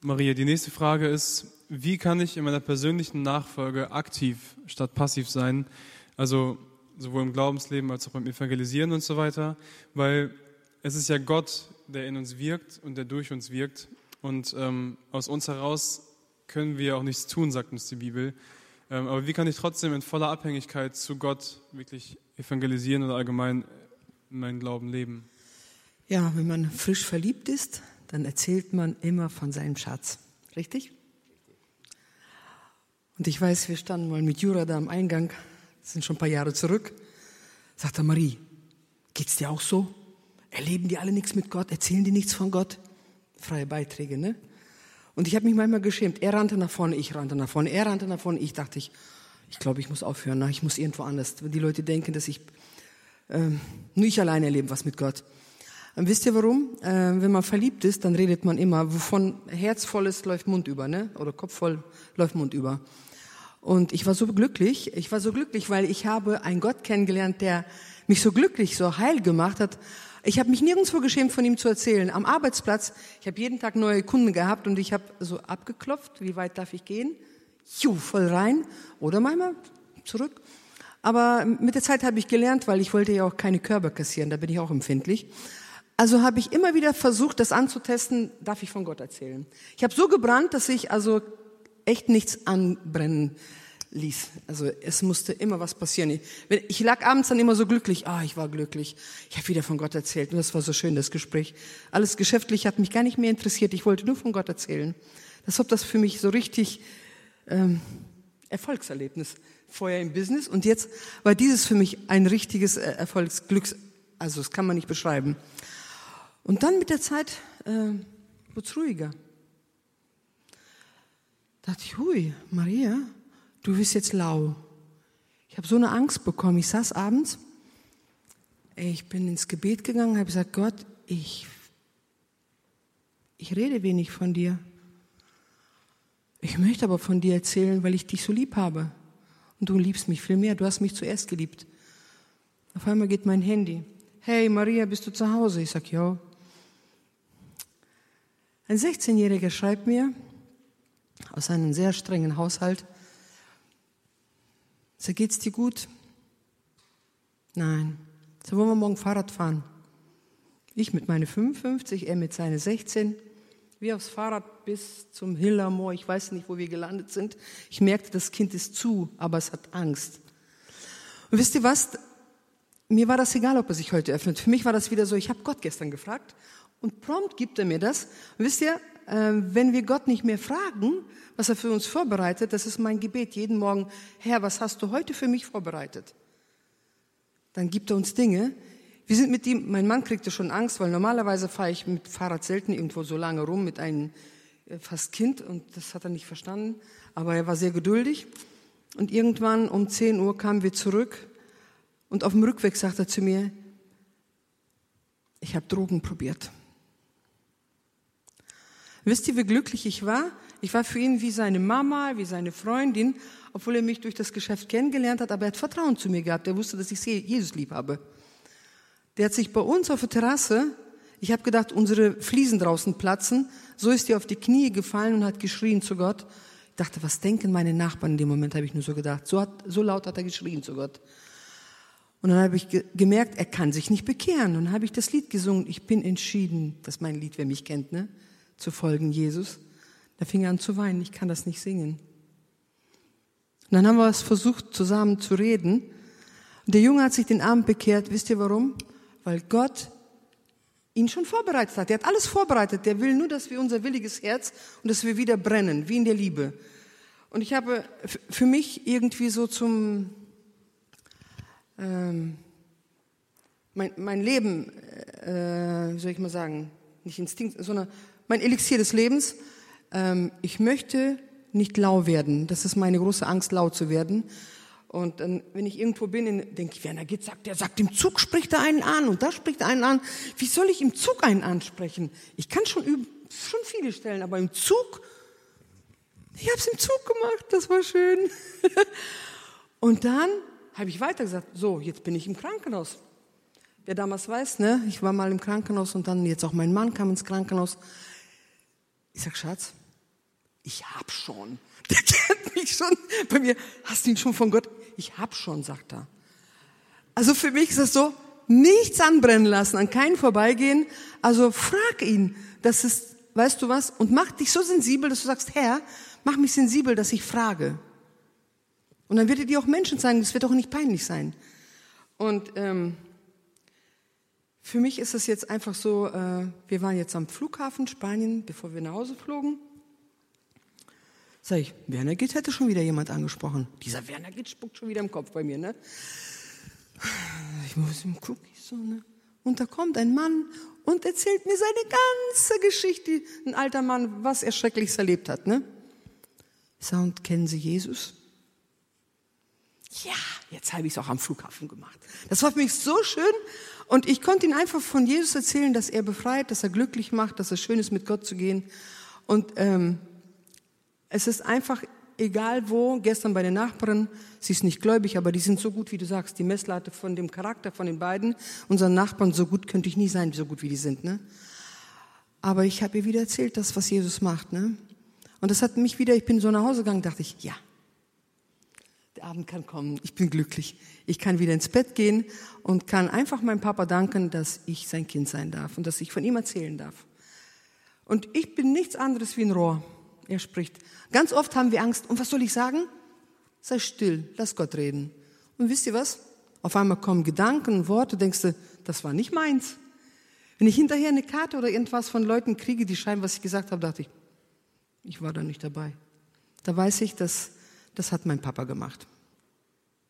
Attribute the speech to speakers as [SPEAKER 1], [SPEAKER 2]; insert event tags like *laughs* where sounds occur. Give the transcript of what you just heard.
[SPEAKER 1] Maria, die nächste Frage ist, wie kann ich in meiner persönlichen Nachfolge aktiv statt passiv sein? Also sowohl im Glaubensleben als auch beim Evangelisieren und so weiter, weil es ist ja Gott, der in uns wirkt und der durch uns wirkt. Und ähm, aus uns heraus können wir auch nichts tun, sagt uns die Bibel. Ähm, aber wie kann ich trotzdem in voller Abhängigkeit zu Gott wirklich evangelisieren oder allgemein meinen Glauben leben?
[SPEAKER 2] Ja, wenn man frisch verliebt ist, dann erzählt man immer von seinem Schatz. Richtig? Und ich weiß, wir standen mal mit Jura da am Eingang, sind schon ein paar Jahre zurück. Sagt er, Marie, geht's dir auch so? Erleben die alle nichts mit Gott? Erzählen die nichts von Gott? Freie Beiträge, ne? Und ich habe mich manchmal geschämt. Er rannte nach vorne, ich rannte nach vorne, er rannte nach vorne. Ich dachte, ich, ich glaube, ich muss aufhören. Na, ich muss irgendwo anders. Wenn die Leute denken, dass ich ähm, nur ich alleine erlebe was mit Gott. Wisst ihr warum? Äh, wenn man verliebt ist, dann redet man immer, wovon Herz voll ist, läuft Mund über, ne? Oder Kopf voll läuft Mund über. Und ich war so glücklich, ich war so glücklich, weil ich habe einen Gott kennengelernt, der mich so glücklich, so heil gemacht hat. Ich habe mich nirgendwo geschämt, von ihm zu erzählen. Am Arbeitsplatz, ich habe jeden Tag neue Kunden gehabt und ich habe so abgeklopft, wie weit darf ich gehen? Ju, voll rein oder manchmal zurück. Aber mit der Zeit habe ich gelernt, weil ich wollte ja auch keine Körbe kassieren, da bin ich auch empfindlich. Also habe ich immer wieder versucht, das anzutesten, darf ich von Gott erzählen. Ich habe so gebrannt, dass ich also echt nichts anbrennen ließ. Also es musste immer was passieren. Ich lag abends dann immer so glücklich. Ah, ich war glücklich. Ich habe wieder von Gott erzählt und das war so schön, das Gespräch. Alles geschäftlich hat mich gar nicht mehr interessiert. Ich wollte nur von Gott erzählen. Das ob das für mich so richtig ähm, Erfolgserlebnis. Vorher im Business und jetzt war dieses für mich ein richtiges äh, Erfolgsglücks. Also das kann man nicht beschreiben. Und dann mit der Zeit äh, wurde es ruhiger dachte ich, hui, Maria, du bist jetzt lau. Ich habe so eine Angst bekommen. Ich saß abends, ich bin ins Gebet gegangen, habe gesagt, Gott, ich, ich rede wenig von dir. Ich möchte aber von dir erzählen, weil ich dich so lieb habe. Und du liebst mich viel mehr. Du hast mich zuerst geliebt. Auf einmal geht mein Handy. Hey, Maria, bist du zu Hause? Ich sag, ja. Ein 16-Jähriger schreibt mir, aus einem sehr strengen Haushalt. So geht's dir gut? Nein. So wollen wir morgen Fahrrad fahren. Ich mit meinen 55, er mit seinen 16. Wir aufs Fahrrad bis zum Hillermoor. Ich weiß nicht, wo wir gelandet sind. Ich merkte, das Kind ist zu, aber es hat Angst. Und wisst ihr was? Mir war das egal, ob er sich heute öffnet. Für mich war das wieder so, ich habe Gott gestern gefragt und prompt gibt er mir das. Und wisst ihr, ähm, wenn wir Gott nicht mehr fragen, was er für uns vorbereitet, das ist mein Gebet jeden Morgen, Herr, was hast du heute für mich vorbereitet? Dann gibt er uns Dinge. Wir sind mit ihm, mein Mann kriegte schon Angst, weil normalerweise fahre ich mit Fahrrad selten irgendwo so lange rum mit einem äh, fast Kind und das hat er nicht verstanden, aber er war sehr geduldig. Und irgendwann um 10 Uhr kamen wir zurück und auf dem Rückweg sagte er zu mir, ich habe Drogen probiert. Wisst ihr, wie glücklich ich war? Ich war für ihn wie seine Mama, wie seine Freundin, obwohl er mich durch das Geschäft kennengelernt hat, aber er hat Vertrauen zu mir gehabt. Er wusste, dass ich Jesus lieb habe. Der hat sich bei uns auf der Terrasse, ich habe gedacht, unsere Fliesen draußen platzen, so ist er auf die Knie gefallen und hat geschrien zu Gott. Ich dachte, was denken meine Nachbarn in dem Moment, habe ich nur so gedacht. So, hat, so laut hat er geschrien zu Gott. Und dann habe ich gemerkt, er kann sich nicht bekehren. Und dann habe ich das Lied gesungen. Ich bin entschieden, das ist mein Lied, wer mich kennt, ne? Zu folgen Jesus. Da fing er an zu weinen, ich kann das nicht singen. Und dann haben wir es versucht, zusammen zu reden. Und der Junge hat sich den Abend bekehrt. Wisst ihr warum? Weil Gott ihn schon vorbereitet hat. Er hat alles vorbereitet. Der will nur, dass wir unser williges Herz und dass wir wieder brennen, wie in der Liebe. Und ich habe für mich irgendwie so zum, ähm, mein, mein Leben, äh, wie soll ich mal sagen, nicht Instinkt, sondern mein Elixier des Lebens. Ähm, ich möchte nicht lau werden. Das ist meine große Angst, lau zu werden. Und dann, wenn ich irgendwo bin, denke ich, Werner geht, sagt, der sagt, im Zug spricht er einen an und da spricht er einen an. Wie soll ich im Zug einen ansprechen? Ich kann schon üben, schon viele Stellen, aber im Zug, ich habe es im Zug gemacht, das war schön. *laughs* und dann habe ich weiter gesagt, so, jetzt bin ich im Krankenhaus. Wer damals weiß, ne, ich war mal im Krankenhaus und dann jetzt auch mein Mann kam ins Krankenhaus. Ich sag, Schatz, Ich hab schon. *laughs* Der kennt mich schon. Bei mir, hast du ihn schon von Gott? Ich hab schon, sagt er. Also für mich ist das so, nichts anbrennen lassen, an keinen vorbeigehen. Also frag ihn, das ist, weißt du was, und mach dich so sensibel, dass du sagst, Herr, mach mich sensibel, dass ich frage. Und dann wird er dir auch Menschen zeigen, das wird auch nicht peinlich sein. Und ähm, für mich ist es jetzt einfach so, äh, wir waren jetzt am Flughafen Spanien, bevor wir nach Hause flogen. Sag ich, Werner Gitt hätte schon wieder jemand angesprochen. Dieser Werner Gitt spuckt schon wieder im Kopf bei mir, ne? Ich muss ihm gucken, so, ne? Und da kommt ein Mann und erzählt mir seine ganze Geschichte, ein alter Mann, was er Schreckliches erlebt hat, ne? Ich kennen Sie Jesus? Ja, jetzt habe ich es auch am Flughafen gemacht. Das war für mich so schön und ich konnte ihm einfach von Jesus erzählen, dass er befreit, dass er glücklich macht, dass es schön ist, mit Gott zu gehen. Und ähm, es ist einfach egal wo, gestern bei den Nachbarn, sie ist nicht gläubig, aber die sind so gut, wie du sagst, die Messlatte von dem Charakter von den beiden, unseren Nachbarn, so gut könnte ich nie sein, so gut wie die sind. Ne? Aber ich habe ihr wieder erzählt, das, was Jesus macht. Ne? Und das hat mich wieder, ich bin so nach Hause gegangen, dachte ich, ja, der Abend kann kommen, ich bin glücklich. Ich kann wieder ins Bett gehen und kann einfach meinem Papa danken, dass ich sein Kind sein darf und dass ich von ihm erzählen darf. Und ich bin nichts anderes wie ein Rohr. Er spricht. Ganz oft haben wir Angst. Und was soll ich sagen? Sei still, lass Gott reden. Und wisst ihr was? Auf einmal kommen Gedanken, Worte, denkst du, das war nicht meins. Wenn ich hinterher eine Karte oder irgendwas von Leuten kriege, die schreiben, was ich gesagt habe, dachte ich, ich war da nicht dabei. Da weiß ich, dass das hat mein Papa gemacht.